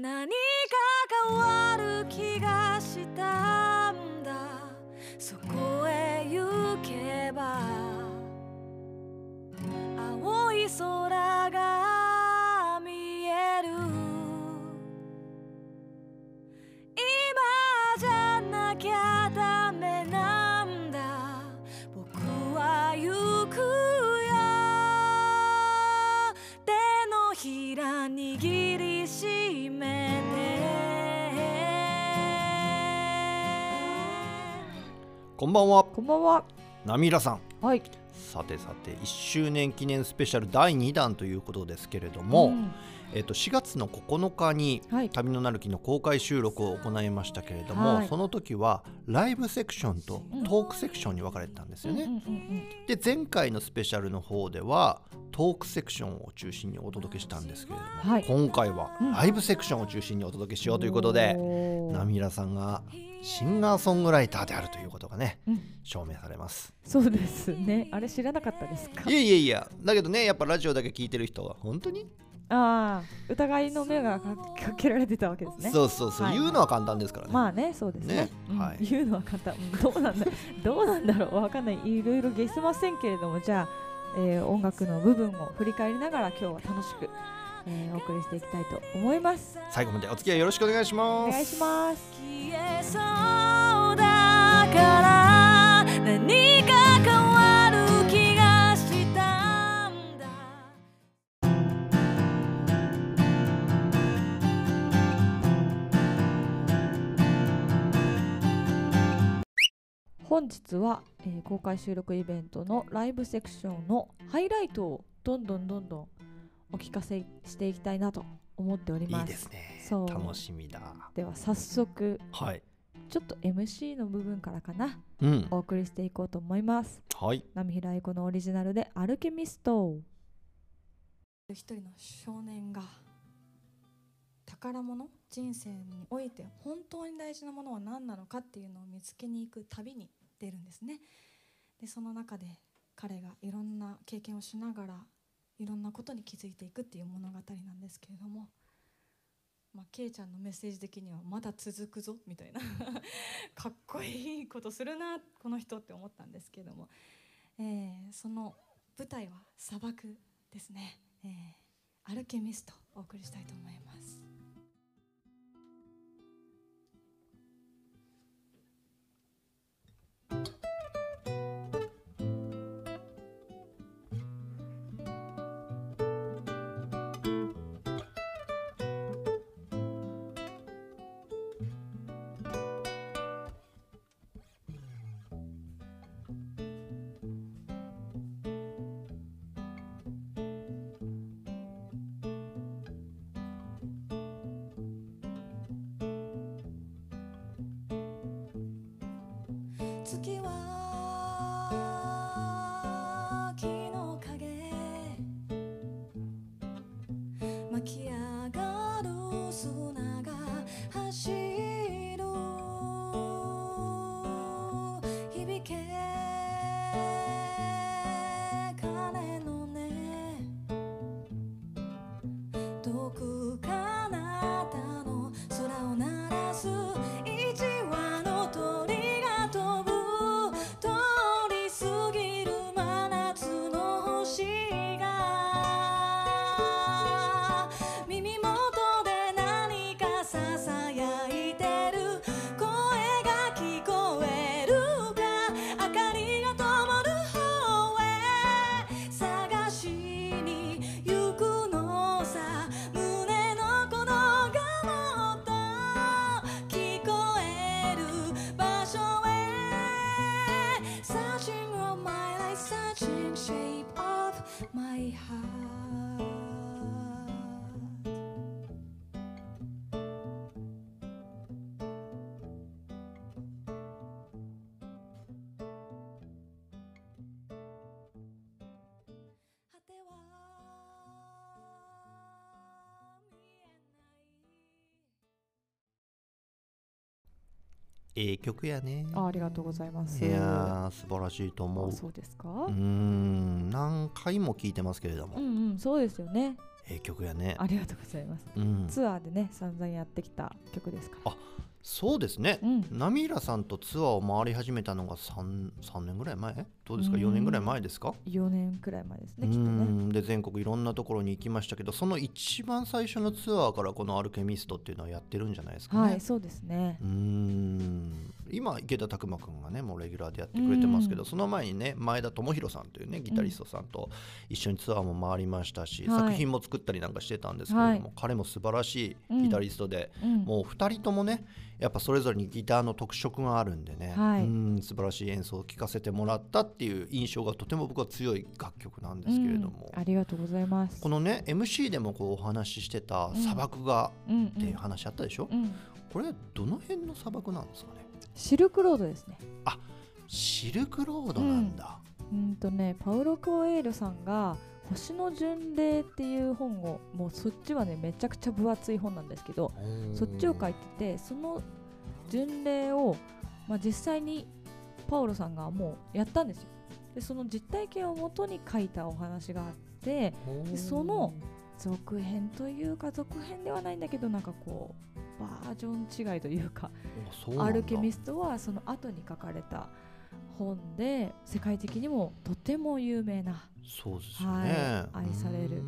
何か変わる気がしたんだ。そこへんばんは。こんばんは。ナミラさん。はい。さてさて1周年記念スペシャル第2弾ということですけれども、うん。えっと4月の9日にはい。旅のなる木の公開収録を行いましたけれども、はい。その時はライブセクションとうん。トークセクションに分かれてたんですよね。うんうんうんで前回のスペシャルの方ではトークセクションを中心にお届けしたんですけれども、はい。今回はうん。ライブセクションを中心にお届けしようということで、おー。ナミラさんがシンガーソングライターであるということがねうん証明されます。そうですね。あれ知らなかったですか？い。やいやいやだけどねやっぱラジオだけ聞いてる人は本当に、ああ、疑いの目がかかけられてたわけですね。そうそうそう、はい言うのは簡単ですからね。まあね、そうですね。ねうんはい言うのは簡単。うんどうなんだ、どうなんだろう、わかんない。いろいろゲスませんけれども、じゃあ、えー音楽の部分を振り返りながら、今日は楽しく、えーお送りしていきたいと思います。最後までお付き合いよろしくお願いしおます。願いします。消えそうだから何か変わる気がしたんだ本日は、えー公開収録イベントのライブセクションのハイライトをどんどんどんどんお聞かせしていきたいなと思っておりいます。いですね。そう楽しみだ。では早速はい。ちょっと MC の部分からかなうん。お送りしていこうと思います。はい。波平愛子のオリジナルでアルケミスト。一人の少年が宝物人生において本当に大事なものは何なのかっていうのを見つけに行く旅に出るんですねでその中で彼がいろんな経験をしながらいろんなことに気づいていくっていう物語なんですけれどもまあ、ケイちゃんのメッセージ的にはまだ続くぞみたいな かっこいいことするなこの人って思ったんですけれども、えーその舞台は砂漠ですね、えーアルケミストお送りしたいと思います。ええ曲やね。あありがとうございます。いやー素晴らしいと思う。あそうですか？うー。ん何回も聞いてますけれども、うんうん、そうですよね。ええ曲やねありがとうございますうんツアーでね散々やってきた曲ですからそうですね。うん。ナミラさんとツアーを回り始めたのが 3, 3年ぐらい前？どうですか？うん。4年ぐらい前ですか？4年くらい前ですうねきっとね。んで全国いろんなところに行きましたけどその一番最初のツアーからこのアルケミストっていうのはやってるんじゃないですかね。はいそうですね。うーん。今池田拓磨君がねもうレギュラーでやってくれてますけど、うん。その前にね前田智弘さんというねギタリストさんと一緒にツアーも回りましたし、はい。作品も作ったりなんかしてたんですけれども、はい。彼も素晴らしいギタリストで、うん。もう2人ともねやっぱそれぞれにギターの特色があるんでね、はい。うん素晴らしい演奏を聴かせてもらったっていう印象がとても僕は強い楽曲なんですけれども、うんありがとうございます。このね MC でもこうお話ししてた砂漠がうんっていう話あったでしょ、うん。これはどの辺の砂漠なんですかね？シルクロードですね。シルクロードなんだ、うんとねパウロ・コエールさんが「星の巡礼」っていう本をもうそっちはねめちゃくちゃ分厚い本なんですけどそっちを書いててその巡礼を、まあ、実際にパウロさんがもうやったんですよ。でその実体験をもとに書いたお話があってでその続編というか続編ではないんだけどなんかこうバージョン違いというかアルケミスストはその後に書かれた本で世界的にもとても有名な、そうですよね、はい愛される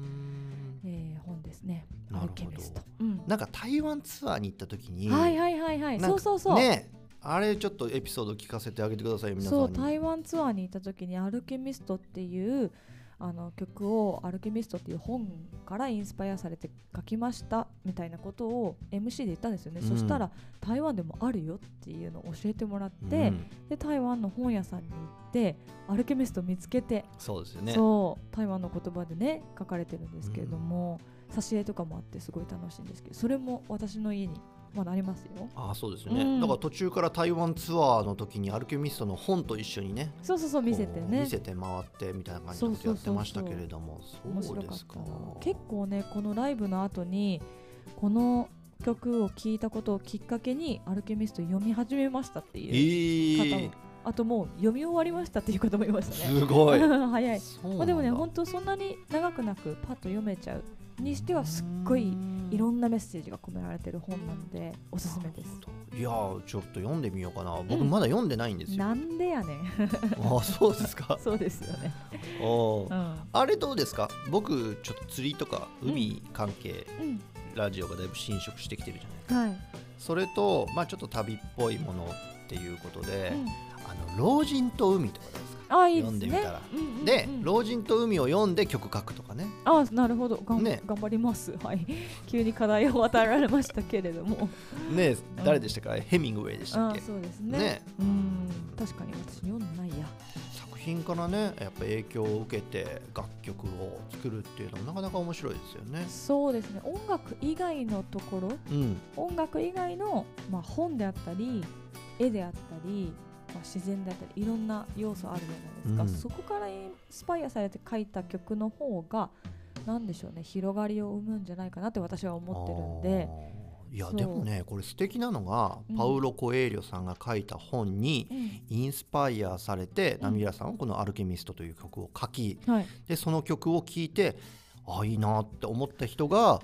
えー本ですね。アなるほど。ルケミスト、うん。なんか台湾ツアーに行った時にはいはいはいはい。そうそうそう、ねあれちょっとエピソード聞かせてあげてくださいよ皆さんに。そう台湾ツアーに行った時に「アルケミスト」っていうあの曲を「アルケミスト」っていう本からインスパイアされて書きましたみたいなことを MC で言ったんですよね、うん。そしたら台湾でもあるよっていうのを教えてもらって、うん。で台湾の本屋さんに行ってアルケミスト見つけて、そうですよね。そう台湾の言葉でね書かれてるんですけれども、挿絵とかもあってすごい楽しいんですけどそれも私の家にまだありますよ。あそうですよね、うん。だから途中から台湾ツアーの時にアルケミストの本と一緒にねそうそうそう見せてね。見せて回ってみたいな感じのことやってましたけれども。面白かっそうですか。結構ねこのライブの後にこの曲を聴いたことをきっかけにアルケミスト読み始めましたってえいう方も、ー、あともう読み終わりましたっていう方もいましたね。すごい。早い。まあ、でもね本当そんなに長くなくパッと読めちゃうにしてはすっごいいろんなメッセージが込められてる本なのでおすすめです。いやーちょっと読んでみようかな。僕うん。まだ読んでないんですよ、なんでやねん。あそうですか。そうですよね。おー。うん。あれどうですか？僕ちょっと釣りとか海関係、うん。ラジオがだいぶ侵食してきてるじゃないはい、それとまあちょっと旅っぽいものっていうことで、うん。あの老人と海とかあいいですね。読んでみたら。うんうんうんで、老人と海を読んで曲書くとかね。あなるほど。がん、ね。頑張ります。はい。急に課題を与えられましたけれども。ね誰でしたか、ヘミングウェイでしたあっけ？そうですね。ね。うん。確かに私読んでないや。作品からねやっぱ影響を受けて楽曲を作るっていうのもなかなか面白いですよね。そうですね。音楽以外のところうん。音楽以外の、まあ、本であったり絵であったり、まあ、自然であったりいろんな要素あるじゃないですか、うん。そこからインスパイアされて書いた曲の方がなんでしょうね広がりを生むんじゃないかなって私は思ってるんで。いやでもねこれ素敵なのが、うんパウロ・コエーリョさんが書いた本にインスパイアされて、うん。ナミラさんはこの「アルケミスト」という曲を書きはい。でその曲を聴いてあいいなって思った人が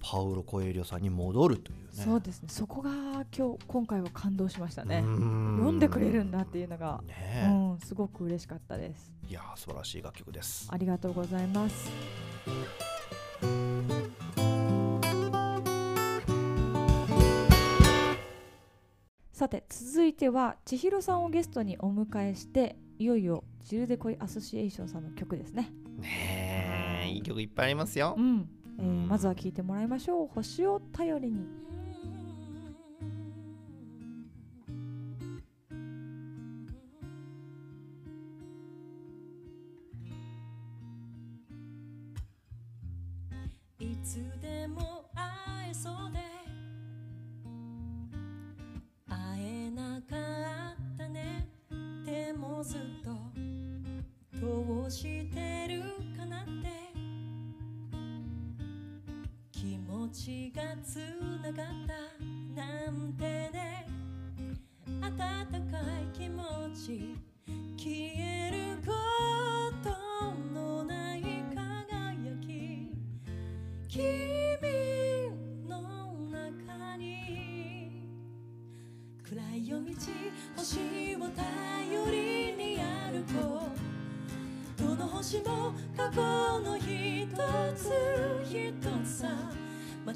パウロ・コエーリョさんに戻るというね。そうですね。そこが今日今回は感動しましたね。読んでくれるんだっていうのが、ね。えうん、すごく嬉しかったです。いやー素晴らしい楽曲です。ありがとうございます。さて続いては千尋さんをゲストにお迎えしていよいよジルデコイアソシエーションさんの曲ですね。ねえい。い曲いっぱいありますよ。うん、えーうん。まずは聴いてもらいましょう。星を頼りに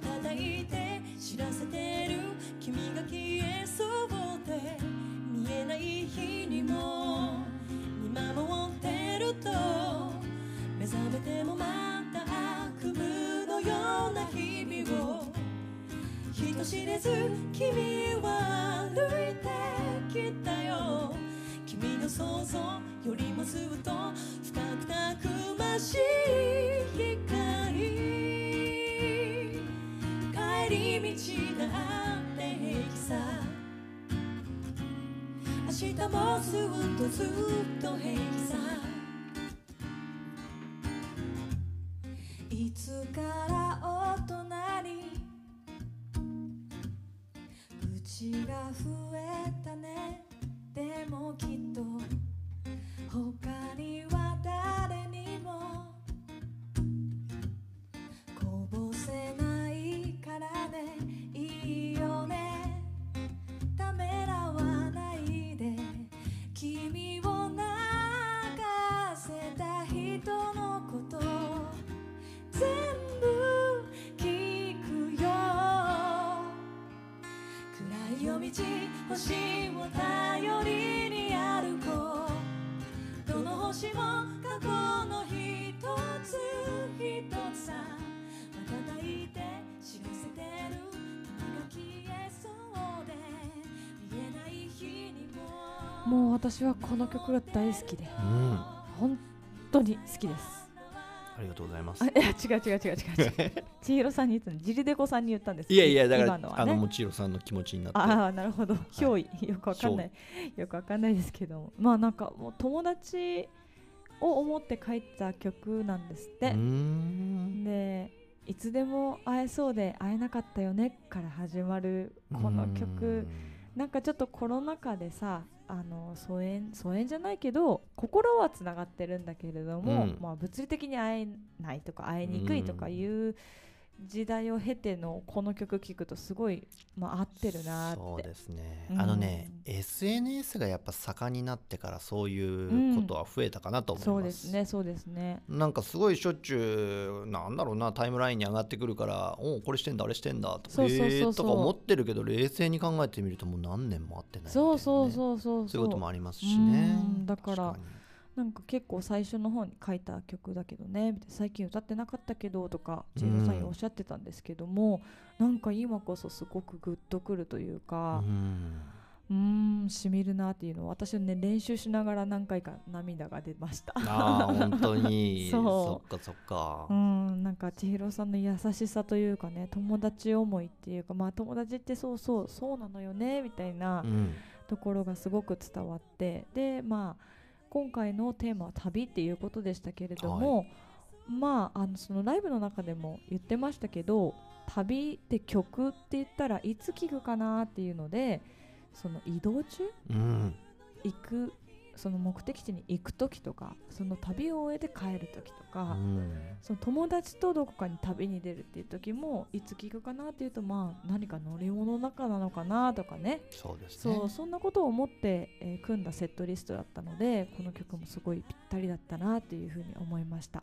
瞬いて知らせてる君が消えそうで見えない日にも見守ってると目覚めてもまた悪夢のような日々を人知れず君は歩いてきたよ君の想像よりもずっと深くたくましい光り道があって平気さ。明日もずっとずっと平気さ。いつから大人に。口が増えたね。でもきっと。他には誰にも。こぼせない。からねいいよね。ためらわないで。君を泣かせた人のこと。全部聞くよ。暗い夜道星を頼りに歩こう。どの星も過去の一つ一つさ。瞬いて知らせてる君が消えそうで見えない日にも。もう私はこの曲が大好きで。うん。あ本当に好きです。りがとうございます。あいや違う違う違う違う。違 う千尋さんに言ったのジリデコさんに言ったんですいやいやだから今のはね。あのもちろさんの気持ちになって。ああなるほど。憑依、よくわかんない。よくわかんないですけども。まあなんかもう友達を思って書いた曲なんですって。でいつでも会えそうで会えなかったよねから始まるこの曲。なんかちょっとコロナ禍でさあの疎遠疎遠じゃないけど心はつながってるんだけれども、うん。まあ、物理的に会えないとか会いにくいとかいう時代を経てのこの曲聴くとすごい、まあ、合ってるなーって。そうですね、うん。あのね SNS がやっぱ盛んになってからそういうことは増えたかなと思います、そうですねそうですね。なんかすごいしょっちゅうなんだろうなタイムラインに上がってくるから「おうこれしてんだあれしてんだ」とか思ってるけど冷静に考えてみるともう何年も会ってないね。そうそうそうそうそう。いうこともありますしね。うんだからなんか結構最初の方に書いた曲だけどね最近歌ってなかったけどとか千尋さんにおっしゃってたんですけども、なんか今こそすごくグッとくるというかうん。うーんしみるなっていうのを私はね練習しながら何回か涙が出ました。ああ本当に。そっかそっか。うんなんか千尋さんの優しさというかね友達思いっていうかまあ友達ってそうそうそうなのよねみたいなうん。ところがすごく伝わってでまあ今回のテーマは旅っていうことでしたけれども、まああのそのライブの中でも言ってましたけど旅って曲って言ったらいつ聴くかなっていうのでその移動中？うん。行くその目的地に行く時とかその旅を終えて帰る時とうか、ん。その友達とどこかに旅に出るっていう時もいつ聞くかなっていうとまあ何か乗り物の中なのかなとかね。そうですね。そうそんなことを思って、えー組んだセットリストだったのでこの曲もすごいぴったりだったなっていうふうに思いました。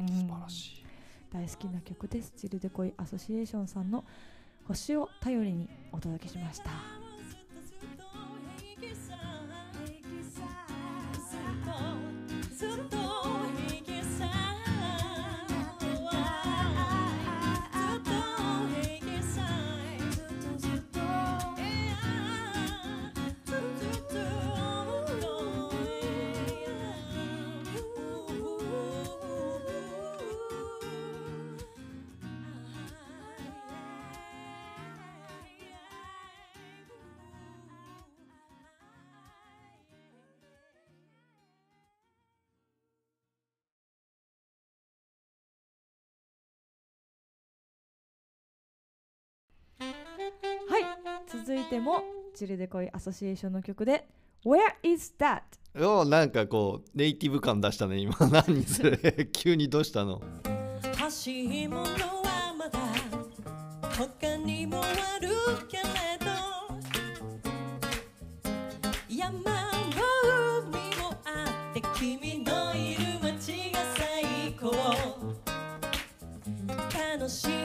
うん。うん。素晴らしい。大好きな曲です。チルデコイアソシエーションさんの「星を頼りに」お届けしました続いてもチルデコイアソシエーションの曲で Where is that? おなんかこうネイティブ感出したね今。何それ？急にどうしたの？欲しいものはまだ他にもあるけれど山も海もあって君のいる街が最高。楽しい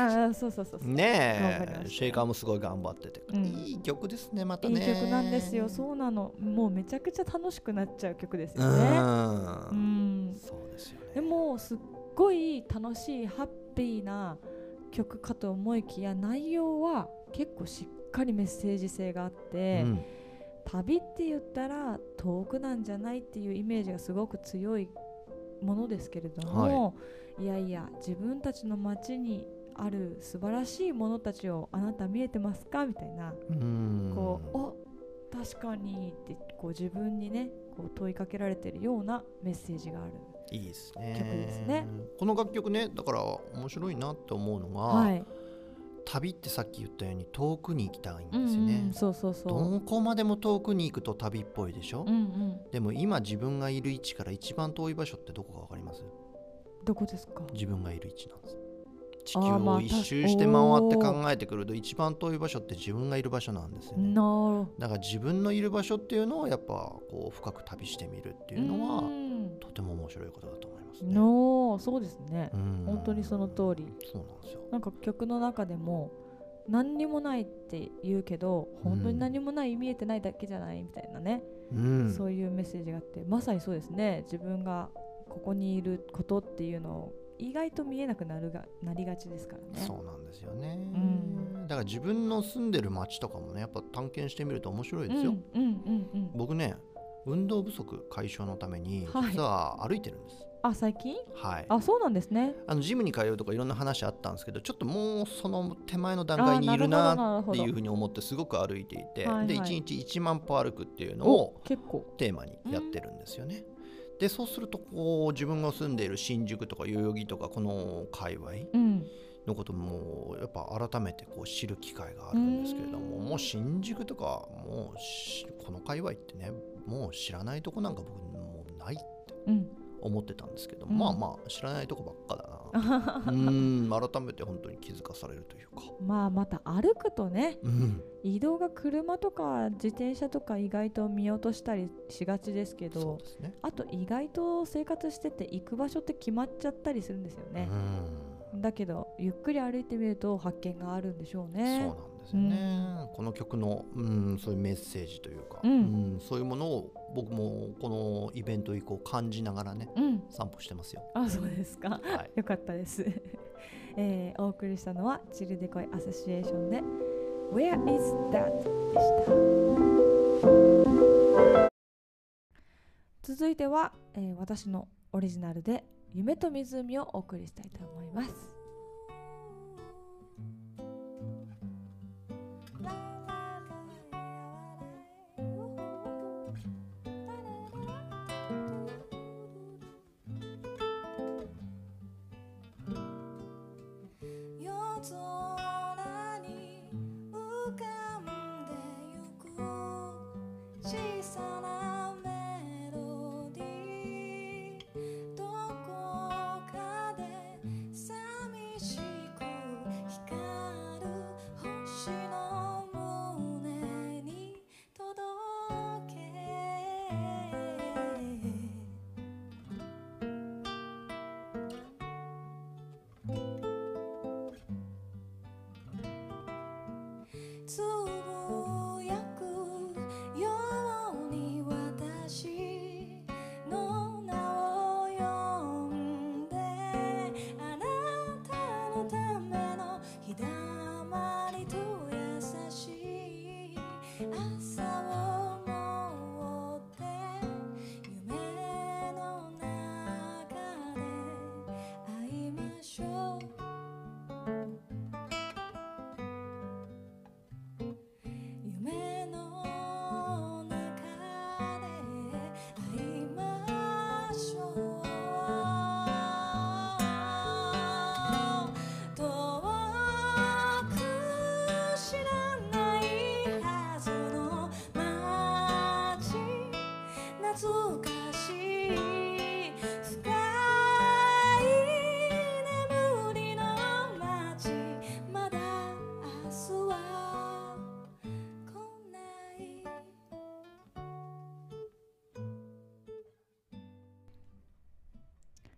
ああそうそうそうねえシェイカーもすごい頑張ってて、いい曲ですねまたねいい曲なんですよそうなのもうめちゃくちゃ楽しくなっちゃう曲ですよねうんそうですよねでもすっごい楽しいハッピーな曲かと思いきや内容は結構しっかりメッセージ性があって、旅って言ったら遠くなんじゃないっていうイメージがすごく強いものですけれども、い、やいや自分たちの街にある素晴らしいものたちをあなた見えてますか？みたいな。うん。こう、お確かにってこう自分にねこう問いかけられてるようなメッセージがある。いいですね。曲ですね。この楽曲ねだから面白いなって思うのが、はい、旅ってさっき言ったように遠くに行きたいんうんですよね、うん、そうそうそう。どこまでも遠くに行くと旅っぽいでしょ、うんうん、でも今自分がいる位置から一番遠い場所ってどこかわかります？どこですか？自分がいる位置なんです地球を一周して回って考えてくると一番遠い場所って自分がいる場所なんですよねなるだから自分のいる場所っていうのをやっぱこう深く旅してみるっていうのはうんとても面白いことだと思いますね。のそうですねう。ん本当にその通り。そうなんですよ。なんか曲の中でも何にもないって言うけど本当に何もない見えてないだけじゃないみたいなね、うん、そういうメッセージがあってまさにそうですね自分がここにいることっていうのを意外と見えなくなるがなりがちですからね。そうなんですよね、んだから自分の住んでる街とかもねやっぱ探検してみると面白いですよ。うんうんうんうん。僕ね運動不足解消のためにはい実は歩いてるんです。あ最近？はい。あそうなんですね。あのジムに通うとかいろんな話あったんですけどちょっともうその手前の段階にいるあなっていうふうに思ってすごく歩いていて、はいはいで1日1万歩歩くっていうのおを結構。テーマにやってるんですよね。でそうするとこう自分が住んでいる新宿とか代々木とかこの界隈うん。のこともやっぱ改めてこう知る機会があるんですけれどもうんもう新宿とかもうしこの界隈ってねもう知らないとこなんか僕もうないってうん。思ってたんですけど、うん。まあまあ知らないとこばっかだな。うん改めて本当に気づかされるというか。まあまた歩くとねうん、移動が車とか自転車とか意外と見落としたりしがちですけどね。あと意外と生活してて行く場所って決まっちゃったりするんですよね、だけどゆっくり歩いてみると発見があるんでしょううん、ね。そうなんですよね。この曲の、うん、そういうメッセージというか、うんうんそういうものを僕もこのイベント以降感じながらねうん散歩してますよ。あそうですかはい。よかったです、えーお送りしたのはチルデコイアソシエーションで Where is that? でした続いては、えー私のオリジナルで夢と湖をお送りしたいと思います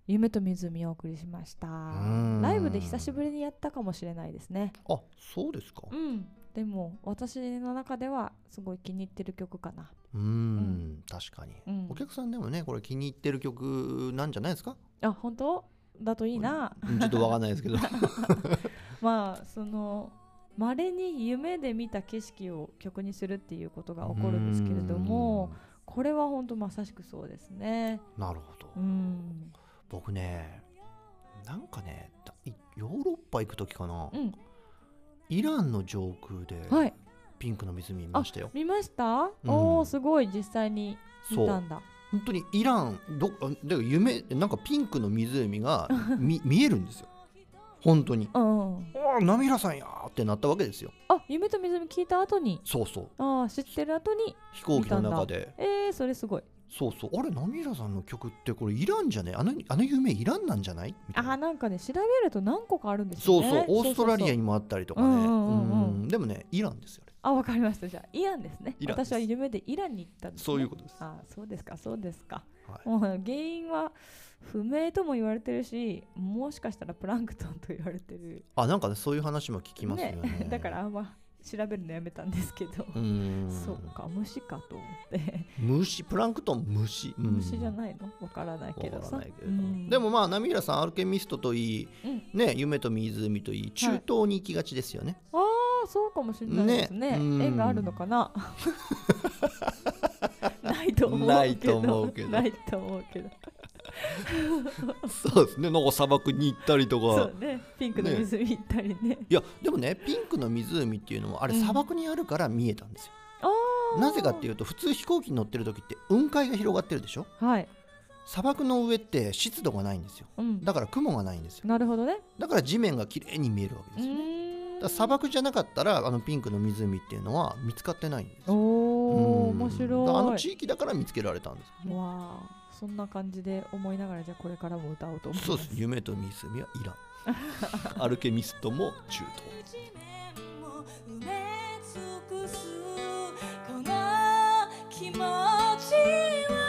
夢と湖をお送りしました。ん。ライブで久しぶりにやったかもしれないですね。あそうですか。うん。でも私の中ではすごい気に入ってる曲かな。うーん。確かに、うん。お客さんでもねこれ気に入ってる曲なんじゃないですか？あ本当？だといいな。うんちょっとわかんないですけど。まあそのまれに夢で見た景色を曲にするっていうことが起こるんですけれどもこれは本当まさしくそうですね。なるほど、うん僕ねなんかねヨーロッパ行く時かな、うん。イランの上空ではい。ピンクの湖見ましたよ、見ました、うん。おおすごい。実際に見たんだ。本当にイランどあだから夢なんかピンクの湖が み見えるんですよ。本当に。うんうん。おーナミラさんやーってなったわけですよ。あ夢と湖聞いた後に？そうそう。ああ知ってる後に飛行機の中で。えー、それすごいそうそう。あれナミラさんの曲ってこれイランじゃね？あのあの夢イランなんじゃない？みたいな。あーなんかね調べると何個かあるんですそうよねそうオーストラリアににもあったりとかね。でもねイランですよねあわかりました。じゃあイランですね。私は夢でイランに行ったんです、ね、そういうことです。あーそうですか。そうですか。はい。もう原因は不明とも言われてるしもしかしたらプランクトンと言われてる。あなんかねそういう話も聞きますよね。だからあんま調べるのやめたんですけど、そうか虫かと思って。虫？プランクトン虫、うん。虫じゃないの？わからないけどさ。でもまあナミラさんアルケミストといいうん。ね夢と湖といい中東に行きがちですよね、ああそうかもしれないですね。ね。うん。縁があるのかな？ないと思うけど。ないと思うけど。ないと思うけど そうですね。なんか砂漠に行ったりとか。そうね。ピンクの湖行ったりね。いやでもねピンクの湖っていうのはあれうん。砂漠にあるから見えたんですよ、ああなぜかっていうと普通飛行機に乗ってる時って雲海が広がってるでしょ？はい。砂漠の上って湿度がないんですよ。うん。だから雲がないんですよ。なるほどね。だから地面が綺麗に見えるわけうですよ、ねだ砂漠じゃなかったらあのピンクの湖っていうのは見つかってないんですよ。おおうん。面白い。あの地域だから見つけられたんですよわあそんな感じで思いながらじゃあこれからも歌おうと思います。そうです。夢と湖はイランアルケミスト も中東地面も埋め尽くす。この気持ち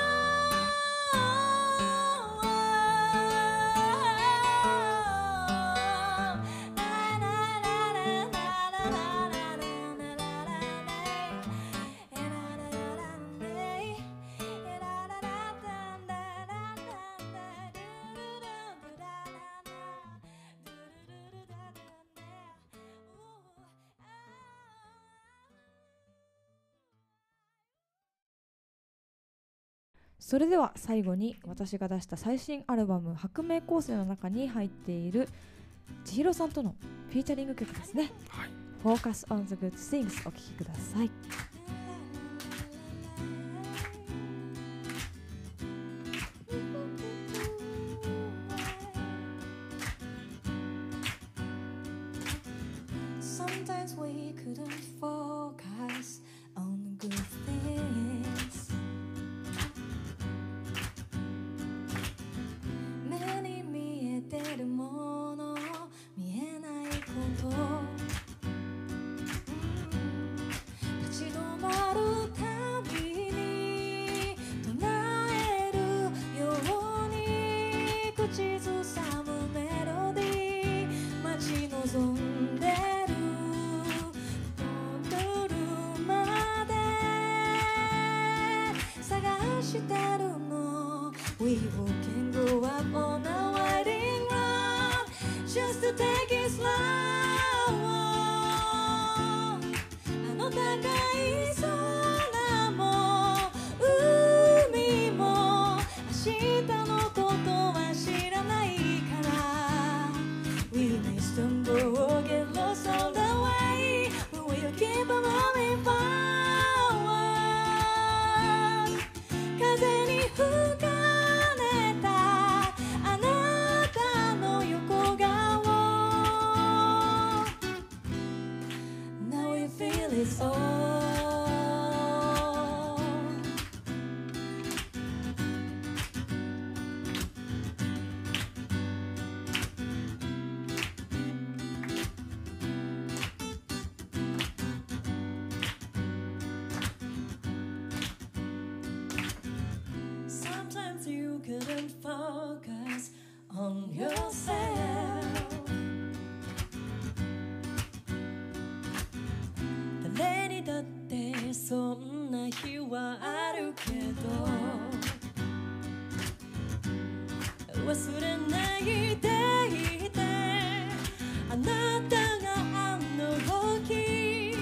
それでは最後に私が出した最新アルバム「白明構成」の中に入っている千尋さんとのフィーチャリング曲ですね。はい「Focus on the Good Things」お聴きください We all can go up いでいてあなたがあの時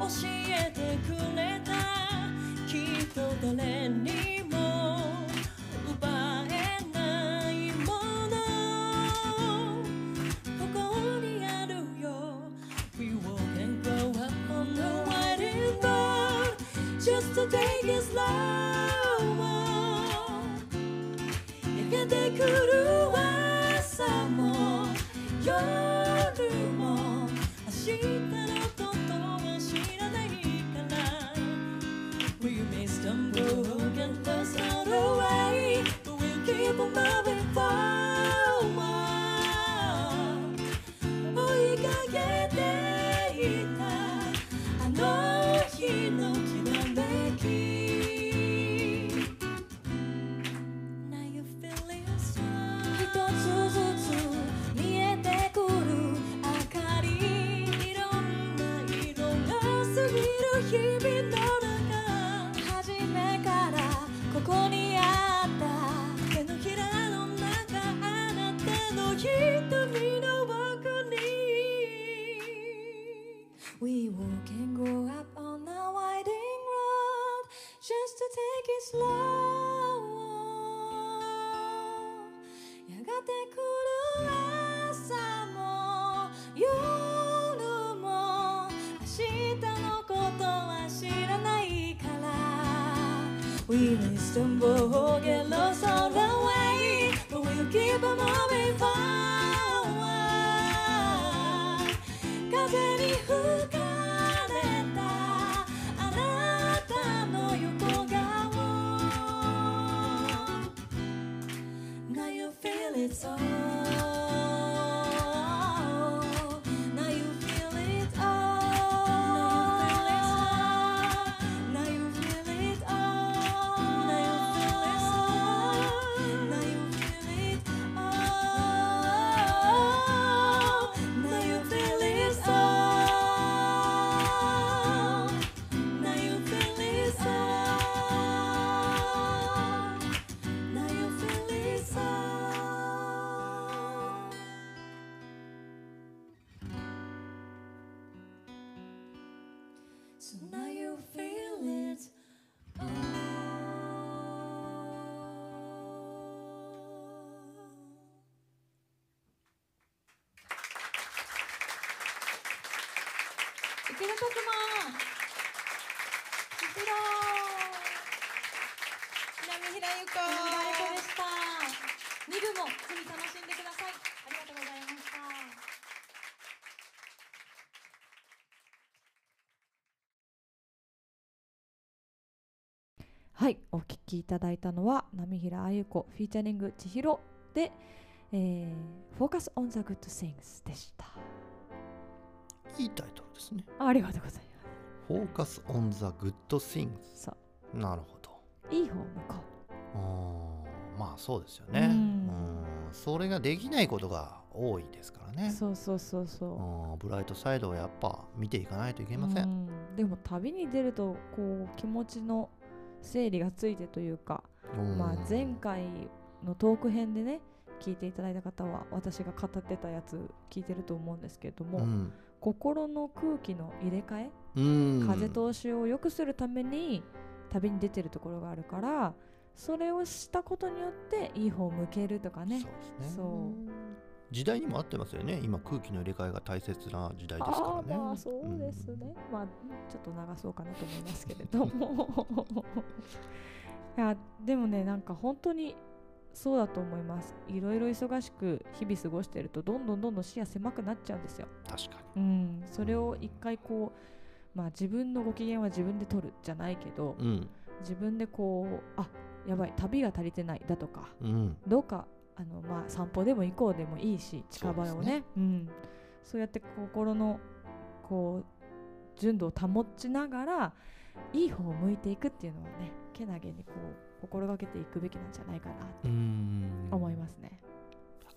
教えてくれたきっと誰にも奪えないものここにあるよ We walk and grow up on the winding road Just to take it slow rumbo. 池田拓磨千尋南平由子南平由子でした二部もぜひ楽しんでくださいありがとうございましたはいお聴きいただいたのは波平あゆ子フィーチャリング千尋で、えー、Focus on the Good Things でした。いいタイトルですね。ありがとうございま Focus on the good things。すそなるほど。ういい方向こあーまあそうですよね。ううんんそれができないことが多いですからね。うそうそうそうそううんブライトサイドをやっぱ見ていかないといけません。うんでも旅に出るとこう気持ちの整理がついてというか、うんまあ、前回のトーク編でね聞いていただいた方は私が語ってたやつ聞いてると思うんですけれども、うん心の空気の入れ替え、うん風通しを良くするために旅に出てるところがあるからそれをしたことによっていい方を向けるとかねそうですね。そう時代にも合ってますよね。今空気の入れ替えが大切な時代ですからね。まあそうですね、まあちょっと長そうかなと思いますけれども いやでもねなんか本当にそうだと思います。いろいろ忙しく日々過ごしてるとどんどんどんどん視野狭くなっちゃうんですよ。確かうん。それを一回こうまあ自分のご機嫌は自分で取るじゃないけどに。うん。自分でこうあやばい旅が足りてないだとかうん。どうかあの、まあ、散歩でも行こうでもいいし近場をね。ね。うん、そうやって心のこう純度を保ちながらいい方を向いていくっていうのはねけなげにこう心がけていくべきなんじゃないかなうーん。と思いますね。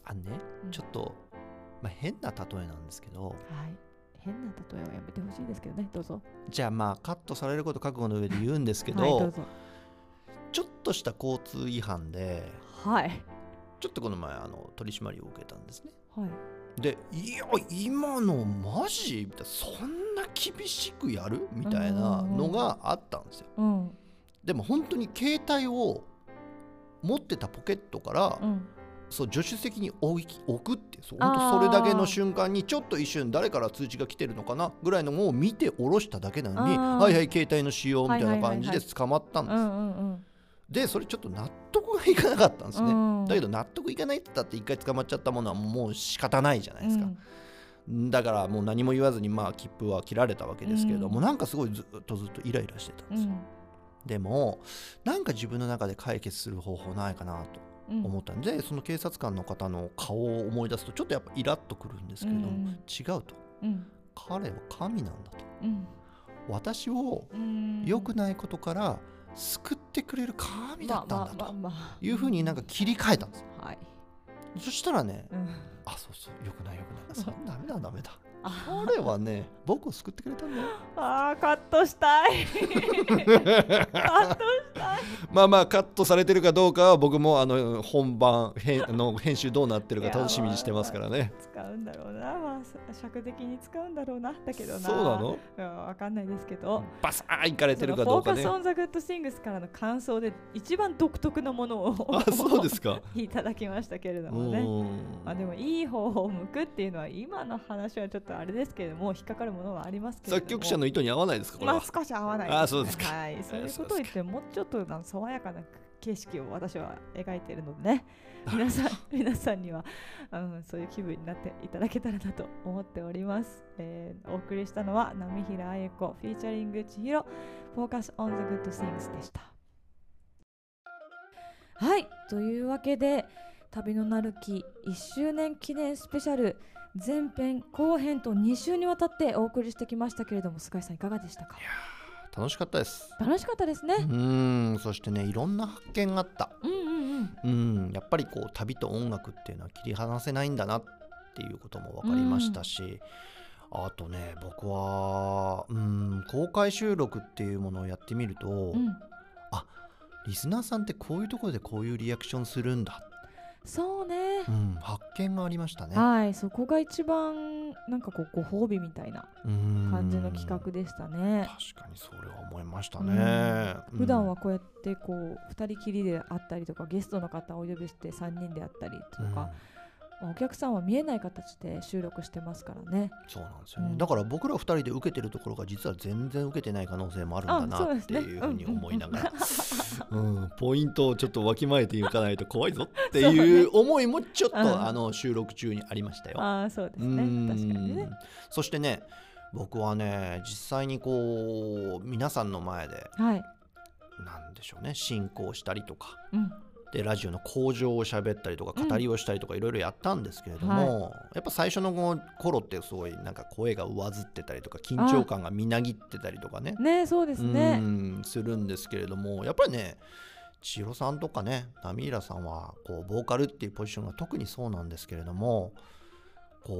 あのねうん。ちょっと、まあ、変な例えなんですけどはい。変な例えはやめてほしいですけどね。どうぞ。じゃあまあカットされること覚悟の上で言うんですけど、はいどうぞ。ちょっとした交通違反ではい。ちょっとこの前あの取り締まりを受けたんですね。はい。でいや今のマジ？みたいな。そんな厳しくやる？みたいなのがあったんですよ。うんでも本当に携帯を持ってたポケットから、うん。そう助手席に置き置くってそう本当それだけの瞬間にちょっと一瞬誰から通知が来てるのかなぐらいのものを見て下ろしただけなのにはいはい携帯の使用みたいな感じで捕まったんです、うんうんうん。でそれちょっと納得がいかなかったんですね、うん。だけど納得いかないって言ったって一回捕まっちゃったものはもう仕方ないじゃないですか、だからもう何も言わずにまあ切符は切られたわけですけれども、うん。なんかすごいずっとずっとイライラしてたんですよ、うんでもなんか自分の中で解決する方法ないかなとうん。思ったんで、その警察官の方の顔を思い出すとちょっとやっぱイラッとくるんですけれども、うん。違うと。うん。彼は神なんだと。うん。私をうん。良くないことから救ってくれる神だったんだというふうになんか切り替えたんですよ。はい。そしたらねうん。あそうそう良くない良くない。そダメだダメだ。あ彼はね僕を救ってくれたんだよ。あーカットしたい。カットしたいまあまあカットされてるかどうかは僕もあの本番編あの編集どうなってるか楽しみにしてますからね。使うんだろうな。まあ尺的に使うんだろうなだけどな。そうなの？いやわかんないですけど。バサーンいかれてるかそのフォーカス・どうかねオン・ザ・グッド・シングスからの感想で一番独特のものをあそうですか。いただきましたけれどうもね。ん。まあでもいい方を向くっていうのは今の話はちょっとあれですけれども引っかかるものはありますけれども。作曲者の意図に合わないですかこれは。まあ少し合わないあそうですか。はい。そういうことを言ってもうちょっとなん爽やかな景色を私は描いているのでね。皆さん皆さんには、うん、そういう気分になっていただけたらなと思っております、えーお送りしたのは波平あゆ子フィーチャリング千尋フォーカスオン the good things でした。はいというわけで旅のなる木1周年記念スペシャル前編後編と2週にわたってお送りしてきましたけれども菅井さんいかがでしたか？楽しかったです。楽しかったですね。うんそしてねいろんな発見があった。うんうんうん。うんやっぱりこう旅と音楽っていうのは切り離せないんだなっていうことも分かりましたし、あとね僕はうん公開収録っていうものをやってみると、うん。リスナーさんってこういうところでこういうリアクションするんだ、そうね。う、ん、発見がありましたね。はいそこが一番なんかこうご褒美みたいなうん。感じの企画でしたね、確かにそれは思いましたね。普段はこうやってこう2人きりであったりとかゲストの方をお呼びして3人であったりとうん、か、まあお客さんは見えない形で収録してますからね。そうなんですよね、うん。だから僕ら二人で受けてるところが実は全然受けてない可能性もあるんだなっていうふうに思いながら、うんうん、ポイントをちょっとわきまえていかないと怖いぞっていう思いもちょっと、うん。あの収録中にありましたよ。ああそうですうね。ん確かにね。そしてね僕はね実際にこう皆さんの前ではい、なんでしょうね進行したりとかうん、でラジオの向上を喋ったりとか語りをしたりとかいろいろやったんですけれども、やっぱ最初の頃ってすごいなんか声が上ずってたりとか緊張感がみなぎってたりとかね。ねそうですうねんするんですけれどもやっぱりね千尋さんとかねナミーラさんはこうボーカルっていうポジションが特にそうなんですけれどもこ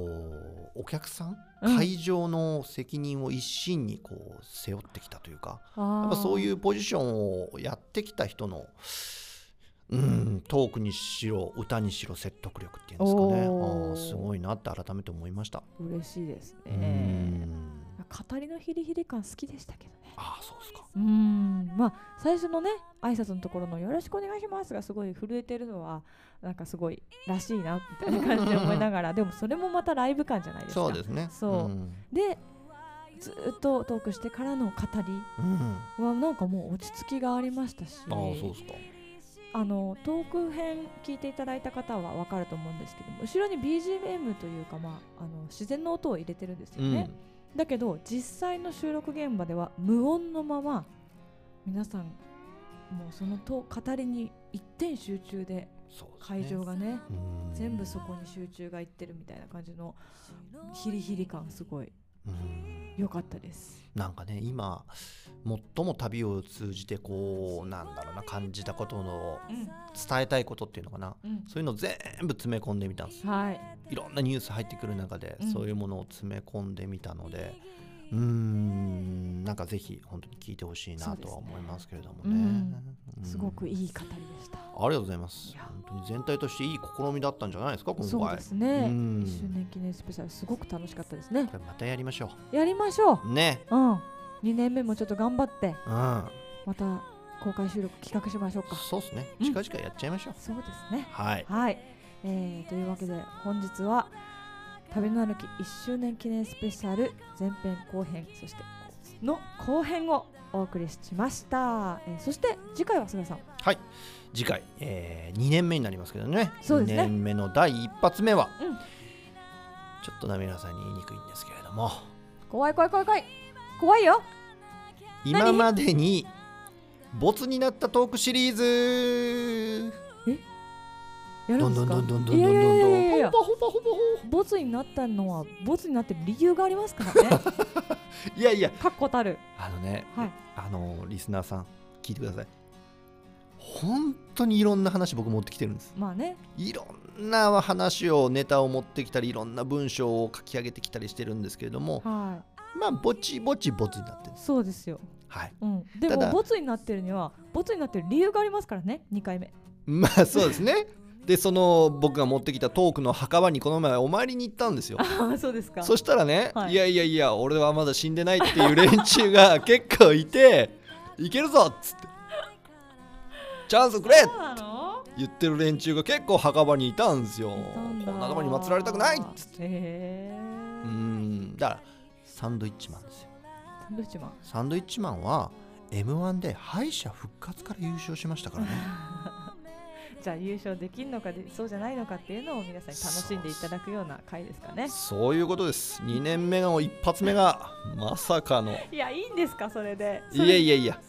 うお客さんうん。会場の責任を一身にこう背負ってきたというか、ややっぱそういううポジションをやってきた人のうん。トークにしろ歌にしろ説得力っていうんですかね。あすごいなって改めて思いました。嬉しいですうねん。語りのヒリヒリ感好きでしたけどね。ああそうですか。うーん。まあ最初のね挨拶のところの「よろしくお願いします」がすごい震えてるのはなんかすごいらしいなみたいな感じで思いながらでもそれもまたライブ感じゃないですか。そうですね。そう。ん。でずーっとトークしてからの語うん。りはなんかもう落ち着きがありましたしああそうですか。あのトーク編聞いていただいた方は分かると思うんですけども後ろに BGM というか、まあ、あの自然の音を入れてるんですよね、だけど実際の収録現場では無音のまま皆さんもうそのと語りに一点集中で会場がねうん。全部そこに集中がいってるみたいな感じのヒリヒリ感すごいうん良かったです。なんかね今最も旅を通じてこうなんだろうな感じたことのうん。伝えたいことっていうのかな。うん。そういうの全部詰め込んでみたんですはい、いろんなニュース入ってくる中で、うん。そういうものを詰め込んでみたのでうーん。なんかぜひ本当に聞いてほしいなとは思いますけれどもね。すごくいい語りでした。ありがとうございます。本当に全体としていい試みだったんじゃないですか今回。そうですね。うん。1周年記念スペシャルすごく楽しかったですね。こ。れまたやりましょやりましょう。ね。う。うん。2年目もちょっと頑張ってうん。また公開収録企画しましょうか。そうですね。うん。近々やっちゃいましょう、そうですね。はい。はい、えーというわけで本日は旅の歩き1周年記念スペシャル前編後編そしての後編をお送りしました、えーそして次回は菅さん。はい。次回、え2年目になりますけどね。そうですね。2年目の第一発目は、うん。ちょっとな皆さんに言いにくいんですけれども。怖い怖い怖い怖い。怖いよ。今までにボツになったトークシリーズやるんですか？どんどんどんどんどんどんどんほぼほぼほボツになったのはボツになってる理由がありますからねいやいや確固たるあのね、はいあのリスナーさん聞いてください本当にいろんな話僕持ってきてるんですまあねいろんな話をネタを持ってきたりいろんな文章を書き上げてきたりしてるんですけれどもはまあぼちぼちボツになってるそうですよ、はいうん、でもボツになってるにはボツになってる理由がありますからね2回目まあそうですねでその僕が持ってきたトークの墓場にこの前お参りに行ったんですよ。ああそうですか。そしたらね、はい。い、やいやいや俺はまだ死んでないっていう連中が結構いていけるぞっつってチャンスくれって。言ってる連中が結構墓場にいたんですよ。こんなとこに祀られたくないっつって。へえ。うーん。だからサンドイッチマンですよ。サンドイッチマン。サンドイッチマンは m 1で敗者復活から優勝しましたからね じゃあ優勝できるのかでそうじゃないのかっていうのを皆さんに楽しんでいただくような回ですかね。そういうことです。2年目の一発目がまさかの。いやいいんですかそれで。いやいやいや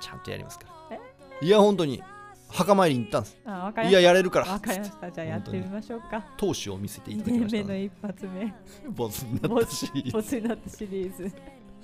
ちゃんとやりますから。いや本当に墓参りに行ったんです。あわかりいややれるから。たわかりました。じゃあやってみましょうか。闘志を見せていただき2ました。年目の一発目。ボツになボったしツボツになったシリーズ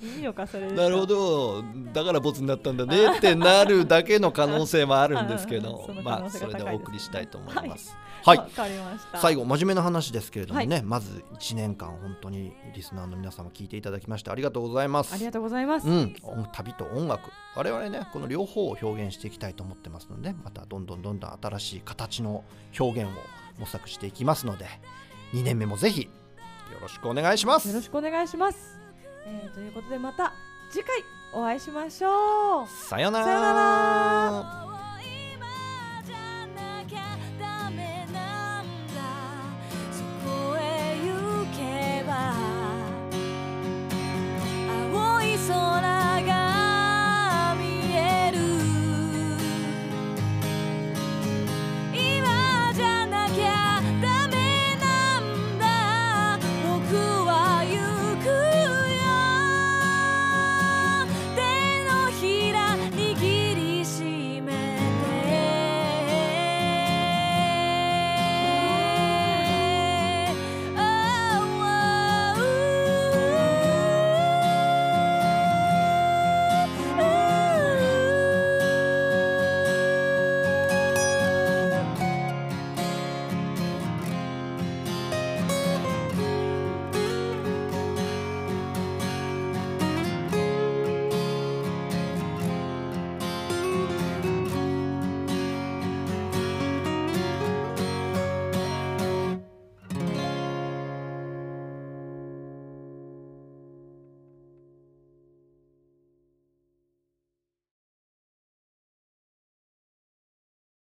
いいのかそれでなるほど。だからボツになったんだね。ってなるだけの可能性もあるんですけど。あその可まあそれでお送りしたいと思います。ははい。いわかりました。最後真面目な話ですけれどもね、まず1年間本当にリスナーの皆様聞いていただきましてありがとうございます。ありがとうございます、うん、音旅と音楽。我々ねこの両方を表現していきたいと思ってますのでまたどんどんどんどん新しい形の表現を模索していきますので2年目もぜひよろしくお願いします。よろしくお願いします、えーということでまた次回お会いしましょう。さよなら